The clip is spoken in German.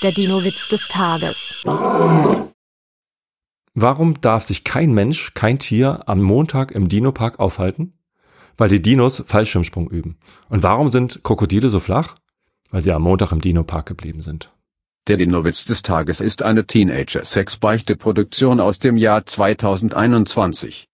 Der Dino-Witz des Tages. Warum darf sich kein Mensch, kein Tier am Montag im Dino-Park aufhalten? Weil die Dinos Fallschirmsprung üben. Und warum sind Krokodile so flach? Weil sie am Montag im Dino-Park geblieben sind. Der Dino-Witz des Tages ist eine Teenager-Sex-Beichte-Produktion aus dem Jahr 2021.